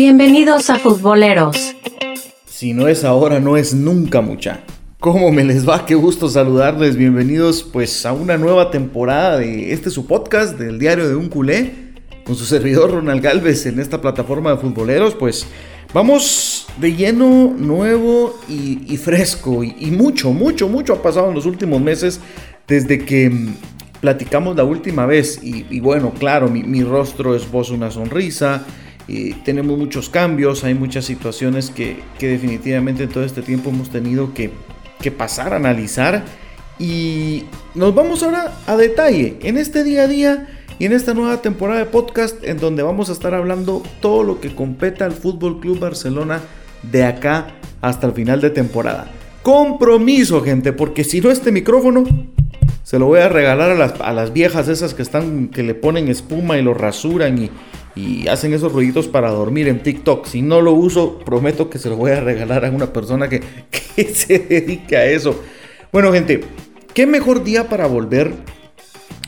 Bienvenidos a Futboleros. Si no es ahora, no es nunca mucha. ¿Cómo me les va? Qué gusto saludarles. Bienvenidos pues a una nueva temporada de este su podcast del diario de un culé con su servidor Ronald Galvez en esta plataforma de futboleros. Pues vamos de lleno, nuevo y, fresco y, mucho, mucho, mucho ha pasado en los últimos meses desde que mm, platicamos la última vez y, bueno, claro, mi, mi rostro esboza una sonrisa tenemos muchos cambios, hay muchas situaciones que, definitivamente en todo este tiempo hemos tenido que, que pasar, analizar. Y nos vamos ahora a detalle en este día a día y en esta nueva temporada de podcast en donde vamos a estar hablando todo lo que compete al Fútbol Club Barcelona de acá hasta el final de temporada. Compromiso, gente, porque si no este micrófono se lo voy a regalar a las, a las viejas esas que están que le ponen espuma y lo rasuran y, y hacen esos ruiditos para dormir en TikTok. Si no lo uso, prometo que se lo voy a regalar a una persona que, se dedique a eso. Bueno, gente, ¿qué mejor día para volver?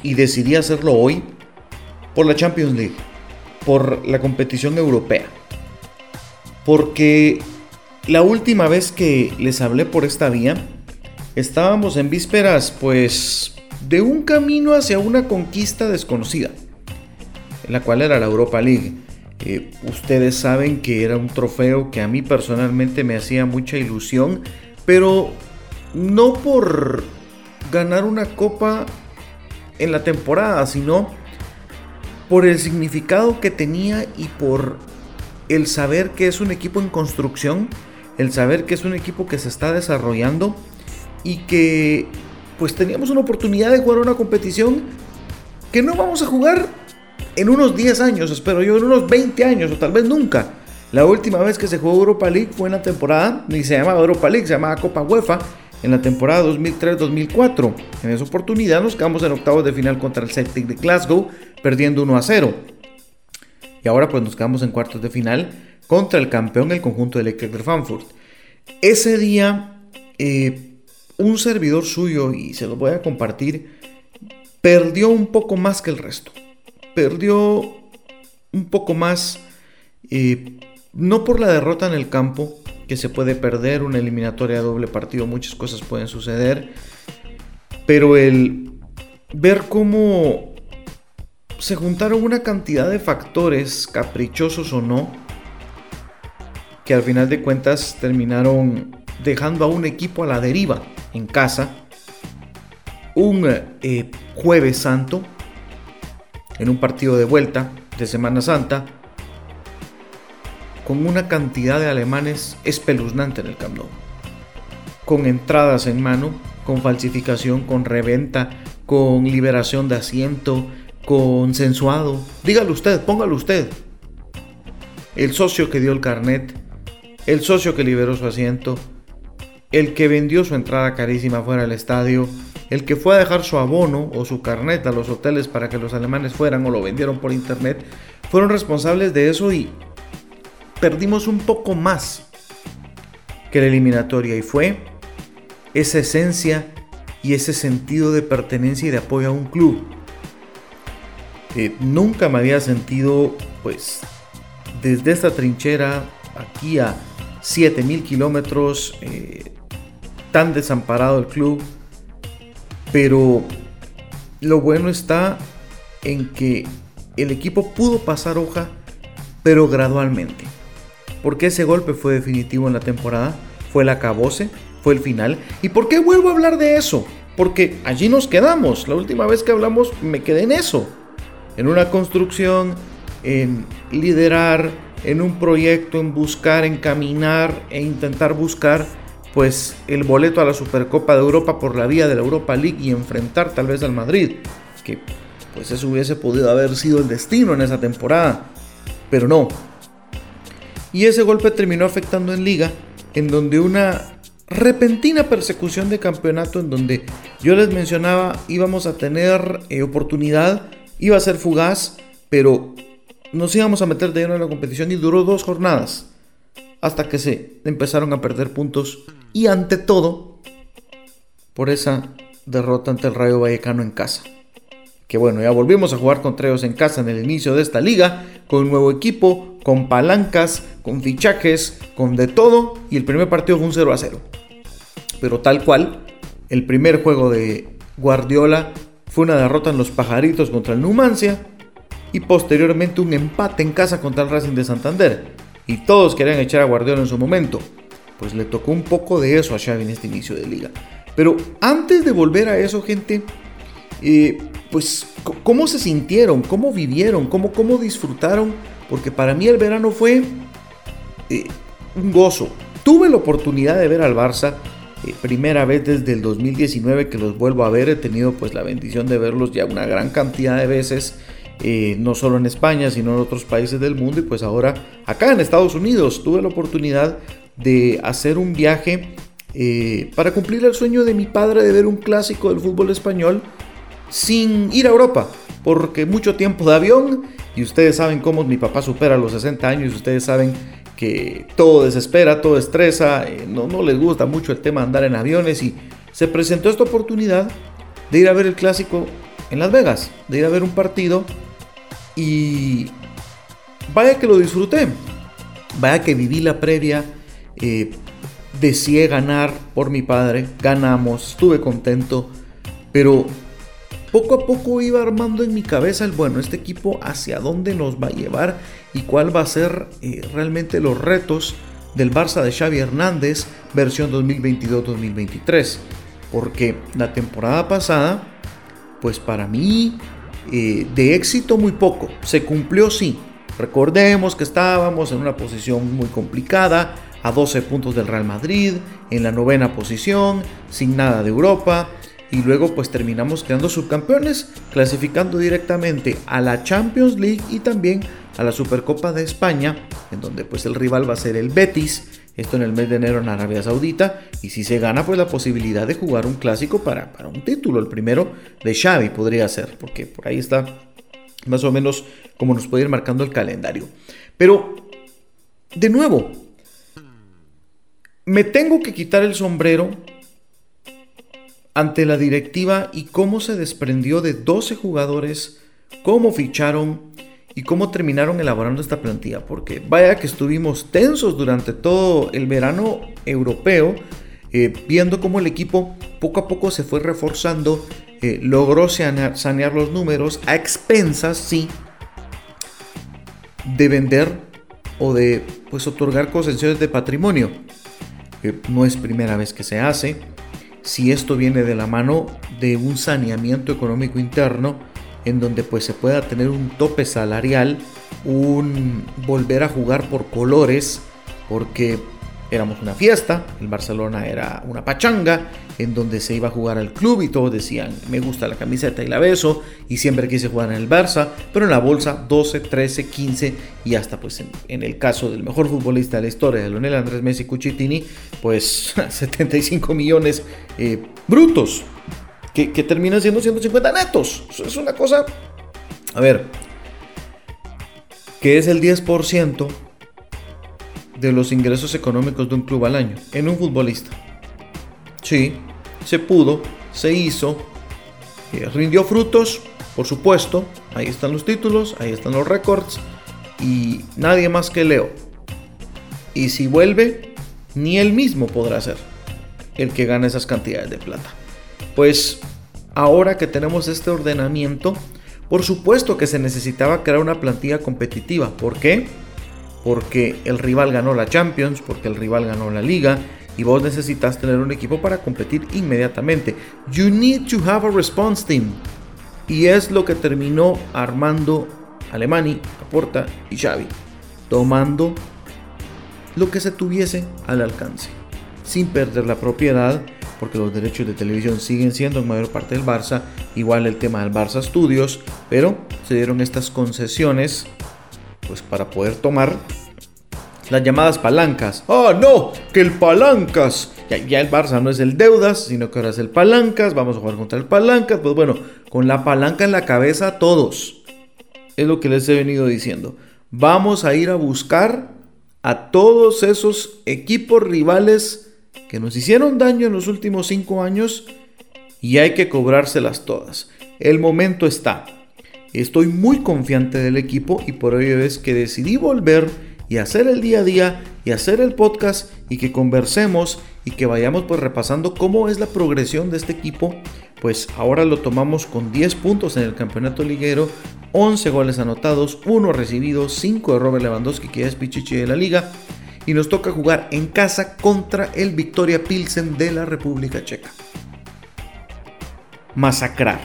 Y decidí hacerlo hoy por la Champions League, por la competición europea. Porque la última vez que les hablé por esta vía, estábamos en vísperas, pues, de un camino hacia una conquista desconocida la cual era la Europa League. Eh, ustedes saben que era un trofeo que a mí personalmente me hacía mucha ilusión, pero no por ganar una copa en la temporada, sino por el significado que tenía y por el saber que es un equipo en construcción, el saber que es un equipo que se está desarrollando y que pues teníamos una oportunidad de jugar una competición que no vamos a jugar en unos 10 años, espero yo, en unos 20 años o tal vez nunca. La última vez que se jugó Europa League fue en la temporada, ni se llamaba Europa League, se llamaba Copa UEFA, en la temporada 2003-2004. En esa oportunidad nos quedamos en octavos de final contra el Celtic de Glasgow, perdiendo 1 a 0. Y ahora pues nos quedamos en cuartos de final contra el campeón, el conjunto de Electric de Frankfurt. Ese día, eh, un servidor suyo, y se lo voy a compartir, perdió un poco más que el resto perdió un poco más, no por la derrota en el campo, que se puede perder, una eliminatoria de doble partido, muchas cosas pueden suceder, pero el ver cómo se juntaron una cantidad de factores, caprichosos o no, que al final de cuentas terminaron dejando a un equipo a la deriva en casa. Un eh, jueves santo en un partido de vuelta de Semana Santa con una cantidad de alemanes espeluznante en el Camp Nou. Con entradas en mano, con falsificación, con reventa, con liberación de asiento, con censuado. Dígalo usted, póngalo usted. El socio que dio el carnet, el socio que liberó su asiento, el que vendió su entrada carísima fuera del estadio, el que fue a dejar su abono o su carnet a los hoteles para que los alemanes fueran o lo vendieron por internet, fueron responsables de eso y perdimos un poco más que la eliminatoria y fue esa esencia y ese sentido de pertenencia y de apoyo a un club. que nunca me había sentido pues desde esta trinchera aquí a 7000 kilómetros eh, tan desamparado el club pero lo bueno está en que el equipo pudo pasar hoja, pero gradualmente. Porque ese golpe fue definitivo en la temporada, fue el acabose, fue el final. ¿Y por qué vuelvo a hablar de eso? Porque allí nos quedamos. La última vez que hablamos me quedé en eso. En una construcción, en liderar, en un proyecto, en buscar, en caminar e intentar buscar pues el boleto a la Supercopa de Europa por la vía de la Europa League y enfrentar tal vez al Madrid, que pues eso hubiese podido haber sido el destino en esa temporada, pero no. Y ese golpe terminó afectando en liga, en donde una repentina persecución de campeonato, en donde yo les mencionaba íbamos a tener eh, oportunidad, iba a ser fugaz, pero nos íbamos a meter de lleno en la competición y duró dos jornadas hasta que se empezaron a perder puntos y ante todo por esa derrota ante el Rayo Vallecano en casa. que bueno, ya volvimos a jugar contra ellos en casa en el inicio de esta liga, con un nuevo equipo, con palancas, con fichajes, con de todo, y el primer partido fue un 0 a 0. Pero tal cual, el primer juego de Guardiola fue una derrota en los pajaritos contra el Numancia y posteriormente un empate en casa contra el Racing de Santander. Y todos querían echar a Guardiola en su momento. Pues le tocó un poco de eso a Xavi en este inicio de liga. Pero antes de volver a eso, gente, eh, pues cómo se sintieron, cómo vivieron, cómo, cómo disfrutaron, porque para mí el verano fue eh, un gozo. Tuve la oportunidad de ver al Barça, eh, primera vez desde el 2019 que los vuelvo a ver, he tenido pues la bendición de verlos ya una gran cantidad de veces. no solo en España, sino en otros países del mundo y pues ahora acá en Estados Unidos tuve la oportunidad de hacer un viaje para cumplir el sueño de mi padre de ver un clásico del fútbol español sin ir a Europa, porque mucho tiempo de avión y ustedes saben cómo mi papá supera los 60 años y ustedes saben que todo desespera, todo estresa, eh, no, no les gusta mucho el tema de andar en aviones y se presentó esta oportunidad de ir a ver el clásico en Las Vegas, de ir a ver un partido y vaya que lo disfruté, vaya que viví la previa, eh, ganar por mi padre, ganamos, estuve contento, pero poco a poco iba armando en mi cabeza el, bueno, este equipo hacia dónde nos va a llevar y cuál va a ser eh, realmente los retos del Barça de Xavi Hernández versión 2022-2023. Porque la temporada pasada, pues para mí, eh, de éxito muy poco. Se cumplió sí. Recordemos que estábamos en una posición muy complicada, a 12 puntos del Real Madrid, en la novena posición, sin nada de Europa, y luego pues terminamos quedando subcampeones, clasificando directamente a la Champions League y también a la Supercopa de España, en donde pues el rival va a ser el Betis, esto en el mes de enero en Arabia Saudita, y si se gana pues la posibilidad de jugar un clásico para, para un título, el primero de Xavi podría ser, porque por ahí está más o menos como nos puede ir marcando el calendario. Pero, de nuevo, me tengo que quitar el sombrero ante la directiva y cómo se desprendió de 12 jugadores, cómo ficharon y cómo terminaron elaborando esta plantilla. Porque vaya que estuvimos tensos durante todo el verano europeo, eh, viendo cómo el equipo poco a poco se fue reforzando, eh, logró sanear, sanear, los números a expensas, sí, de vender o de pues otorgar concesiones de patrimonio. No es primera vez que se hace. Si esto viene de la mano de un saneamiento económico interno en donde pues se pueda tener un tope salarial, un volver a jugar por colores, porque éramos una fiesta, el Barcelona era una pachanga, en donde se iba a jugar al club y todos decían, me gusta la camiseta y la beso, y siempre quise jugar en el Barça, pero en la bolsa 12, 13, 15 y hasta pues en, el caso del mejor futbolista de la historia, de Lionel Andrés Messi Cuchitini, pues 75 millones eh, brutos, que, que terminan siendo 150 netos. Es una cosa, a ver, que es el 10% de los ingresos económicos de un club al año en un futbolista. Sí, se pudo, se hizo, eh, rindió frutos, por supuesto, ahí están los títulos, ahí están los récords y nadie más que Leo. Y si vuelve, ni él mismo podrá ser el que gane esas cantidades de plata. Pues ahora que tenemos este ordenamiento, por supuesto que se necesitaba crear una plantilla competitiva. ¿Por qué? Porque el rival ganó la Champions, porque el rival ganó la Liga y vos necesitas tener un equipo para competir inmediatamente. You need to have a response team. Y es lo que terminó armando Alemani, Laporta y Xavi, tomando lo que se tuviese al alcance, sin perder la propiedad, porque los derechos de televisión siguen siendo en mayor parte del Barça, igual el tema del Barça Studios, pero se dieron estas concesiones pues para poder tomar las llamadas palancas. ¡Oh, no! ¡Que el palancas! Ya, el Barça no es el deudas, sino que ahora es el palancas. Vamos a jugar contra el palancas. Pues bueno, con la palanca en la cabeza todos. Es lo que les he venido diciendo. Vamos a ir a buscar a todos esos equipos rivales que nos hicieron daño en los últimos cinco años y hay que cobrárselas todas. el momento está. Estoy muy confiante del equipo y por ello es que decidí volver y hacer el día a día y hacer el podcast y que conversemos y que vayamos pues repasando cómo es la progresión de este equipo. Pues ahora lo tomamos con 10 puntos en el campeonato liguero, 11 goles anotados, 1 recibidos, 5 de Robert Lewandowski que es pichichi de la liga y nos toca jugar en casa contra el Victoria Pilsen de la República Checa. Masacrar.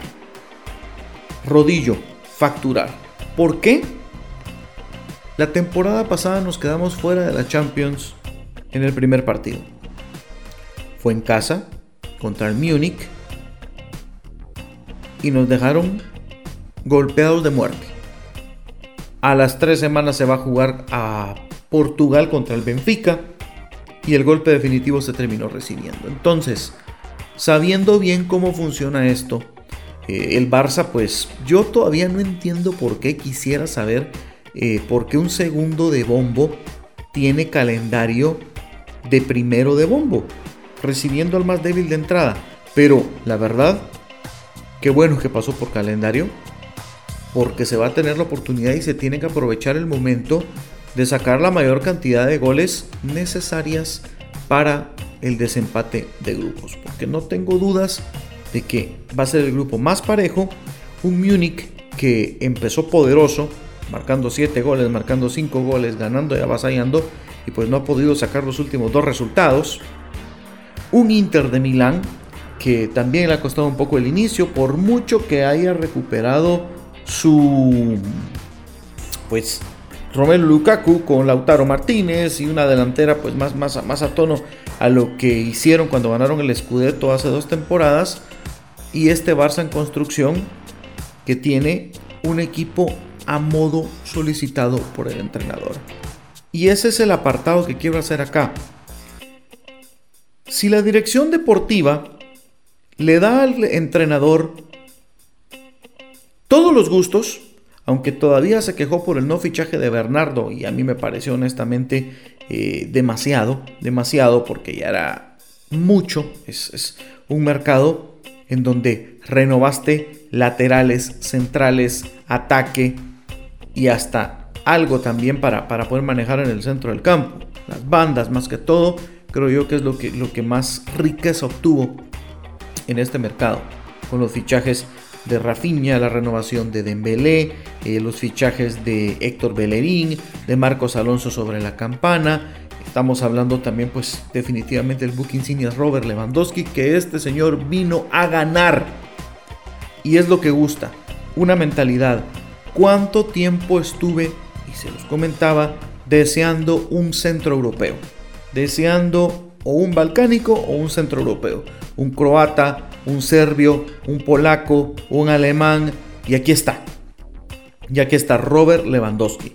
Rodillo, facturar. ¿Por qué? La temporada pasada nos quedamos fuera de la Champions en el primer partido. Fue en casa contra el Múnich y nos dejaron golpeados de muerte. A las tres semanas se va a jugar a Portugal contra el Benfica y el golpe definitivo se terminó recibiendo. Entonces, sabiendo bien cómo funciona esto, eh, el Barça, pues yo todavía no entiendo por qué quisiera saber eh, por qué un segundo de bombo tiene calendario de primero de bombo, recibiendo al más débil de entrada. Pero la verdad, qué bueno que pasó por calendario, porque se va a tener la oportunidad y se tiene que aprovechar el momento de sacar la mayor cantidad de goles necesarias para el desempate de grupos. Porque no tengo dudas de que va a ser el grupo más parejo. Un Múnich que empezó poderoso, marcando 7 goles, marcando 5 goles, ganando y avasallando, y pues no ha podido sacar los últimos dos resultados. Un Inter de Milán que también le ha costado un poco el inicio, por mucho que haya recuperado su pues Romelu Lukaku con Lautaro Martínez y una delantera pues más, más, más a tono a lo que hicieron cuando ganaron el Scudetto hace dos temporadas y este Barça en construcción que tiene un equipo a modo solicitado por el entrenador. Y ese es el apartado que quiero hacer acá. Si la dirección deportiva le da al entrenador todos los gustos, aunque todavía se quejó por el no fichaje de Bernardo y a mí me pareció honestamente eh, demasiado, demasiado porque ya era mucho, es, un mercado en donde renovaste laterales, centrales, ataque y hasta algo también para, para poder manejar en el centro del campo. Las bandas más que todo, creo yo que es lo que, lo que más riqueza obtuvo en este mercado con los fichajes de Rafinha, la renovación de Dembélé, eh, los fichajes de Héctor Bellerín, de Marcos Alonso sobre la campana. Estamos hablando también, pues, definitivamente el book insignia Robert Lewandowski, que este señor vino a ganar. Y es lo que gusta, una mentalidad. ¿Cuánto tiempo estuve, y se los comentaba, deseando un centro europeo? Deseando o un balcánico o un centro europeo. Un croata, un serbio, un polaco, un alemán, y aquí está. Y aquí está Robert Lewandowski,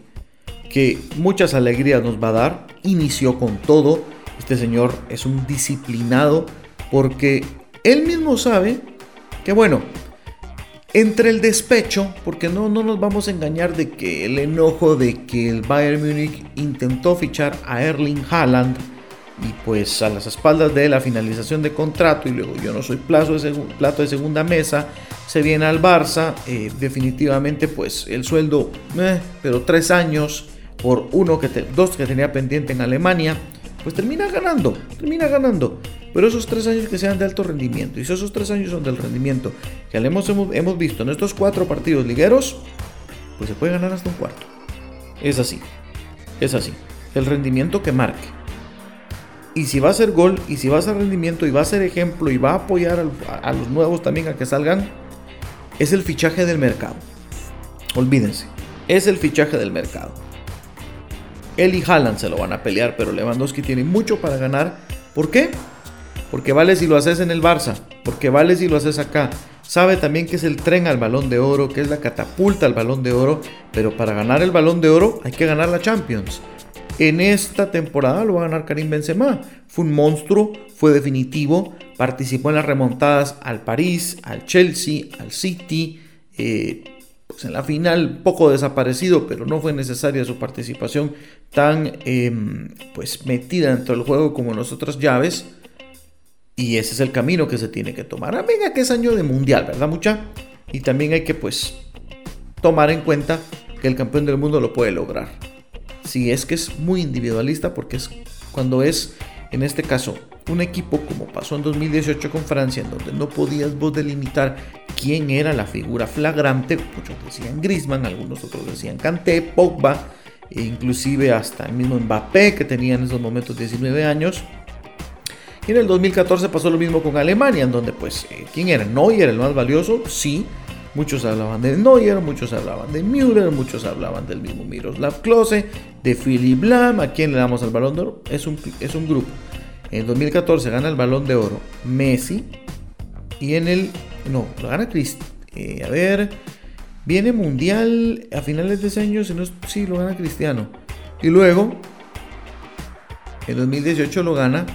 que muchas alegrías nos va a dar. Inició con todo. Este señor es un disciplinado porque él mismo sabe que, bueno, entre el despecho, porque no, no nos vamos a engañar de que el enojo de que el Bayern Múnich intentó fichar a Erling Haaland y pues a las espaldas de la finalización de contrato y luego yo no soy plato de, segunda mesa, se viene al Barça, eh, definitivamente pues el sueldo, eh, pero tres años por uno que dos que tenía pendiente en Alemania, pues termina ganando, termina ganando. Pero esos tres años que sean de alto rendimiento, y si esos tres años son del rendimiento que hemos, hemos visto en estos cuatro partidos ligueros, pues se puede ganar hasta un cuarto. Es así, es así. El rendimiento que marque y si va a ser gol, y si va a ser rendimiento, y va a ser ejemplo, y va a apoyar a, los nuevos también a que salgan, es el fichaje del mercado. Olvídense, es el fichaje del mercado. Él y Haaland se lo van a pelear, pero Lewandowski tiene mucho para ganar. ¿Por qué? Porque vale si lo haces en el Barça, porque vale si lo haces acá. Sabe también que es el tren al balón de oro, que es la catapulta al balón de oro, pero para ganar el balón de oro hay que ganar la Champions. En esta temporada lo va a ganar Karim Benzema. Fue un monstruo, fue definitivo, participó en las remontadas al París, al Chelsea, al City. Eh, pues en la final poco desaparecido, pero no fue necesaria su participación tan em, pues metida dentro del juego como en las otras llaves. Y ese es el camino que se tiene que tomar. Ah, venga, que es año de mundial, ¿verdad, mucha? Y también hay que pues tomar en cuenta que el campeón del mundo lo puede lograr. Si es que es muy individualista porque es cuando es en este caso un equipo como pasó en 2018 con Francia, en donde no podías vos delimitar quién era la figura flagrante, muchos decían Griezmann, algunos otros decían Kanté, Pogba, inclusive hasta el mismo Mbappé que tenía en esos momentos 19 años. Y en el 2014 pasó lo mismo con Alemania, en donde pues, eh, ¿quién era? Neuer, el más valioso, sí. Muchos hablaban de Neuer, muchos hablaban de Müller, muchos hablaban del mismo Miroslav Klose, de Philipp Lahm, a quién le damos el balón de oro. Es un, es un grupo. En 2014 gana el balón de oro Messi. Y en el. No, lo gana Cristiano. Eh, a ver. Viene Mundial a finales de ese año. Si no, sí, lo gana Cristiano. Y luego. En 2018 lo gana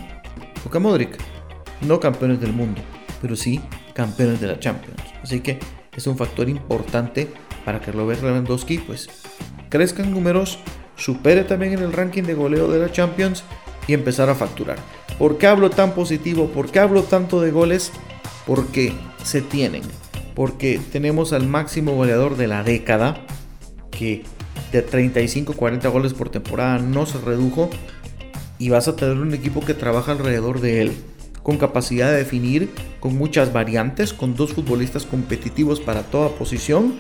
Luka Modric. No campeones del mundo. Pero sí campeones de la Champions. Así que es un factor importante para que Robert Lewandowski pues crezcan números, supere también en el ranking de goleo de la Champions y empezar a facturar. ¿Por qué hablo tan positivo? ¿Por qué hablo tanto de goles? Porque se tienen. Porque tenemos al máximo goleador de la década, que de 35-40 goles por temporada no se redujo. Y vas a tener un equipo que trabaja alrededor de él, con capacidad de definir, con muchas variantes, con dos futbolistas competitivos para toda posición.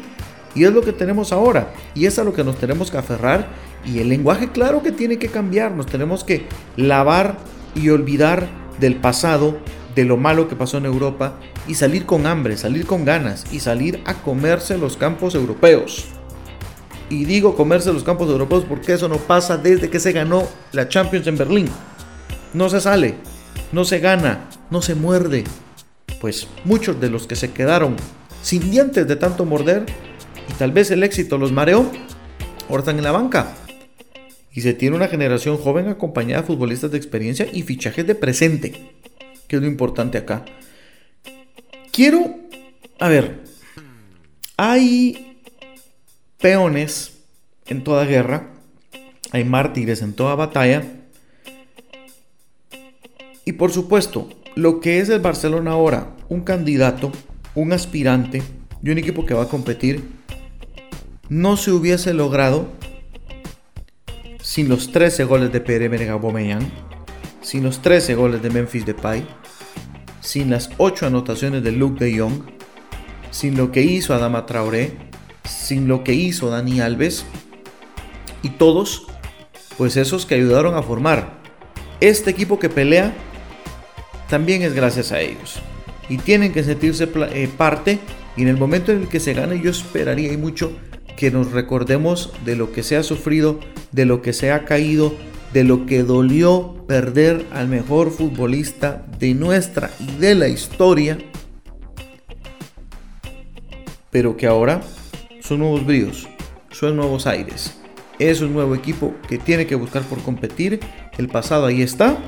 Y es lo que tenemos ahora. Y es a lo que nos tenemos que aferrar. Y el lenguaje claro que tiene que cambiar. Nos tenemos que lavar y olvidar del pasado, de lo malo que pasó en Europa y salir con hambre, salir con ganas y salir a comerse los campos europeos. Y digo comerse los campos europeos porque eso no pasa desde que se ganó la Champions en Berlín. No se sale, no se gana, no se muerde. Pues muchos de los que se quedaron sin dientes de tanto morder y tal vez el éxito los mareó, ahora están en la banca y se tiene una generación joven acompañada de futbolistas de experiencia y fichajes de presente, que es lo importante acá. Quiero, a ver, hay peones en toda guerra, hay mártires en toda batalla, y por supuesto, lo que es el Barcelona ahora, un candidato, un aspirante y un equipo que va a competir, no se hubiese logrado sin los 13 goles de Pierre-Emerick Aubameyang, sin los 13 goles de Memphis Depay, sin las 8 anotaciones de Luke de Jong, sin lo que hizo Adama Traoré, sin lo que hizo Dani Alves y todos, pues esos que ayudaron a formar este equipo que pelea, también es gracias a ellos. Y tienen que sentirse eh, parte y en el momento en el que se gane yo esperaría y mucho que nos recordemos de lo que se ha sufrido, de lo que se ha caído, de lo que dolió perder al mejor futbolista de nuestra y de la historia, pero que ahora son nuevos bríos, son nuevos aires. Es un nuevo equipo que tiene que buscar por competir. El pasado ahí está.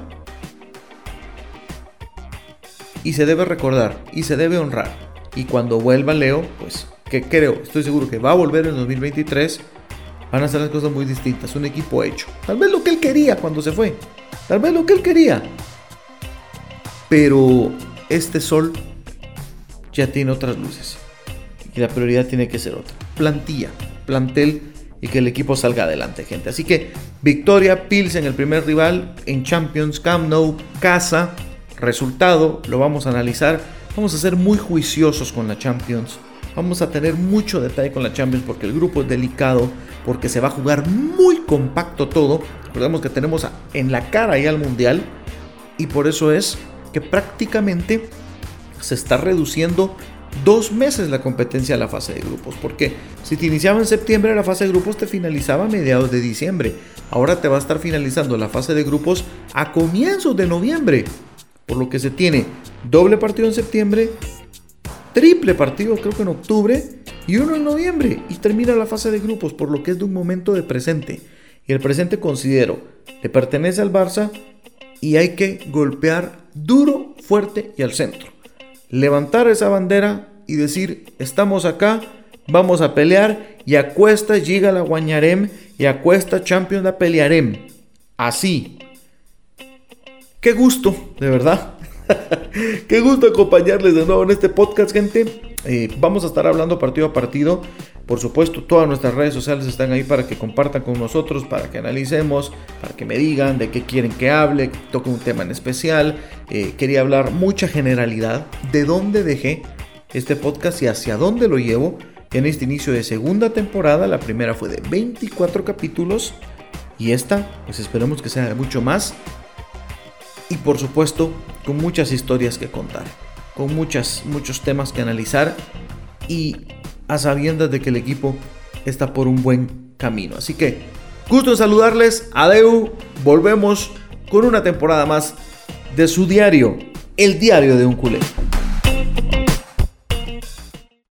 Y se debe recordar y se debe honrar. Y cuando vuelva Leo, pues que creo, estoy seguro que va a volver en 2023, van a ser las cosas muy distintas. Un equipo hecho. Tal vez lo que él quería cuando se fue. Tal vez lo que él quería. Pero este sol ya tiene otras luces. Y la prioridad tiene que ser otra. Plantilla, plantel y que el equipo salga adelante, gente. Así que victoria, Pils en el primer rival en Champions, Camp Nou, casa, resultado, lo vamos a analizar. Vamos a ser muy juiciosos con la Champions Vamos a tener mucho detalle con la Champions porque el grupo es delicado, porque se va a jugar muy compacto todo. Recordemos que tenemos en la cara ya al Mundial y por eso es que prácticamente se está reduciendo dos meses la competencia de la fase de grupos. Porque si te iniciaba en septiembre la fase de grupos te finalizaba a mediados de diciembre. Ahora te va a estar finalizando la fase de grupos a comienzos de noviembre. Por lo que se tiene doble partido en septiembre triple partido, creo que en octubre, y uno en noviembre, y termina la fase de grupos, por lo que es de un momento de presente. Y el presente considero, le pertenece al Barça y hay que golpear duro, fuerte y al centro. Levantar esa bandera y decir, estamos acá, vamos a pelear y a cuesta llega la guañarem y a cuesta Champions la pelearem. Así. Qué gusto, de verdad. Qué gusto acompañarles de nuevo en este podcast, gente. eh, vamos a estar hablando partido a partido. Por supuesto, todas nuestras redes sociales están ahí para que compartan con nosotros, para que analicemos, para que me digan de qué quieren que hable, que toque un tema en especial. Eh, quería hablar mucha generalidad de dónde dejé este podcast y hacia dónde lo llevo en este inicio de segunda temporada. La primera fue de 24 capítulos y esta, pues esperemos que sea mucho más. Y por supuesto, con muchas historias que contar, con muchas, muchos temas que analizar y a sabiendas de que el equipo está por un buen camino. Así que, gusto en saludarles. Adeu. Volvemos con una temporada más de su diario, el diario de un culé.